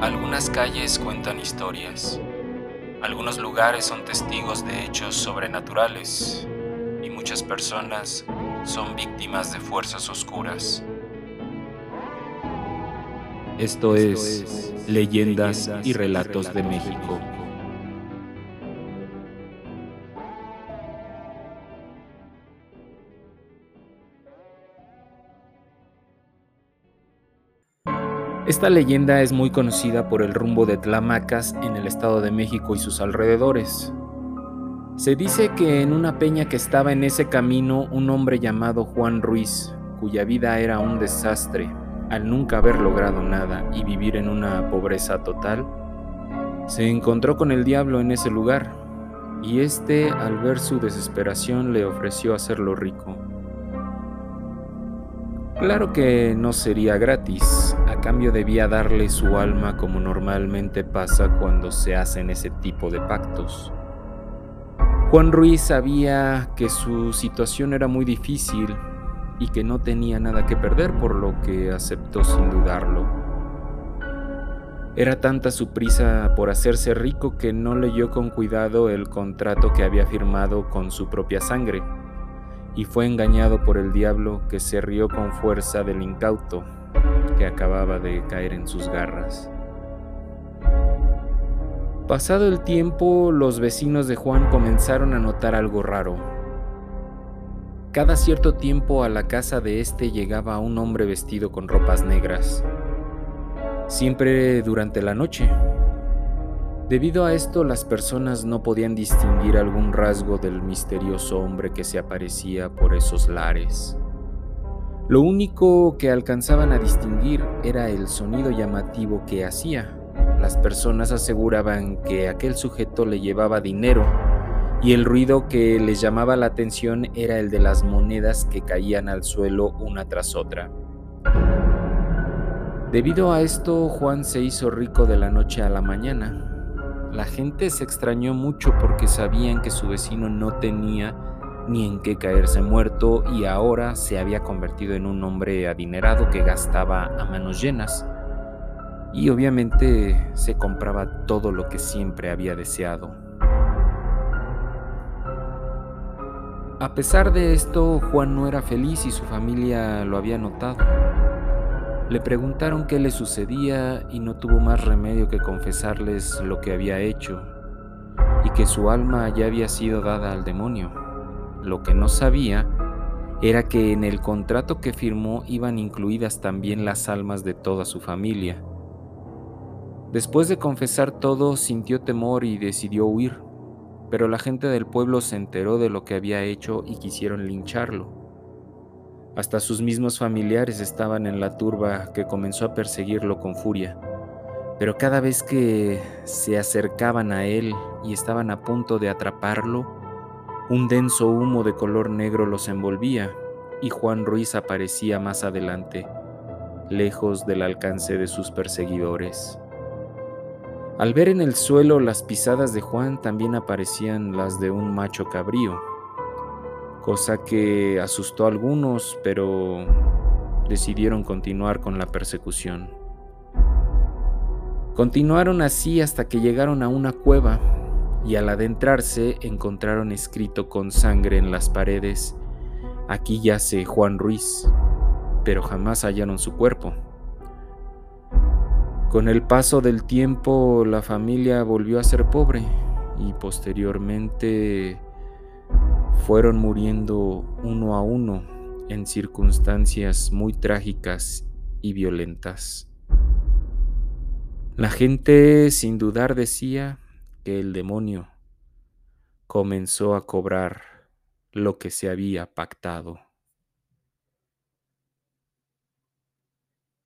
Algunas calles cuentan historias. Algunos lugares son testigos de hechos sobrenaturales y muchas personas son víctimas de fuerzas oscuras. Esto es Leyendas y Relatos de México. Esta leyenda es muy conocida por el rumbo de Tlamacas en el Estado de México y sus alrededores. Se dice que en una peña que estaba en ese camino un hombre llamado Juan Ruiz, cuya vida era un desastre al nunca haber logrado nada y vivir en una pobreza total, se encontró con el diablo en ese lugar y éste al ver su desesperación le ofreció hacerlo rico. Claro que no sería gratis, cambio debía darle su alma como normalmente pasa cuando se hacen ese tipo de pactos. Juan Ruiz sabía que su situación era muy difícil y que no tenía nada que perder, por lo que aceptó sin dudarlo. Era tanta su prisa por hacerse rico que no leyó con cuidado el contrato que había firmado con su propia sangre y fue engañado por el diablo que se rió con fuerza del incauto que acababa de caer en sus garras. Pasado el tiempo, los vecinos de Juan comenzaron a notar algo raro. Cada cierto tiempo a la casa de este llegaba un hombre vestido con ropas negras, siempre durante la noche, Debido a esto, las personas no podían distinguir algún rasgo del misterioso hombre que se aparecía por esos lares. Lo único que alcanzaban a distinguir era el sonido llamativo que hacía. Las personas aseguraban que aquel sujeto le llevaba dinero y el ruido que les llamaba la atención era el de las monedas que caían al suelo una tras otra. Debido a esto, Juan se hizo rico de la noche a la mañana. La gente se extrañó mucho porque sabían que su vecino no tenía ni en qué caerse muerto y ahora se había convertido en un hombre adinerado que gastaba a manos llenas. Y obviamente se compraba todo lo que siempre había deseado. A pesar de esto, Juan no era feliz y su familia lo había notado. Le preguntaron qué le sucedía y no tuvo más remedio que confesarles lo que había hecho y que su alma ya había sido dada al demonio. Lo que no sabía era que en el contrato que firmó iban incluidas también las almas de toda su familia. Después de confesar todo, sintió temor y decidió huir, pero la gente del pueblo se enteró de lo que había hecho y quisieron lincharlo. Hasta sus mismos familiares estaban en la turba que comenzó a perseguirlo con furia. Pero cada vez que se acercaban a él y estaban a punto de atraparlo, un denso humo de color negro los envolvía y Juan Ruiz aparecía más adelante, lejos del alcance de sus perseguidores. Al ver en el suelo las pisadas de Juan también aparecían las de un macho cabrío, cosa que asustó a algunos, pero decidieron continuar con la persecución. Continuaron así hasta que llegaron a una cueva y al adentrarse encontraron escrito con sangre en las paredes, aquí yace Juan Ruiz, pero jamás hallaron su cuerpo. Con el paso del tiempo la familia volvió a ser pobre y posteriormente fueron muriendo uno a uno en circunstancias muy trágicas y violentas. La gente sin dudar decía que el demonio comenzó a cobrar lo que se había pactado.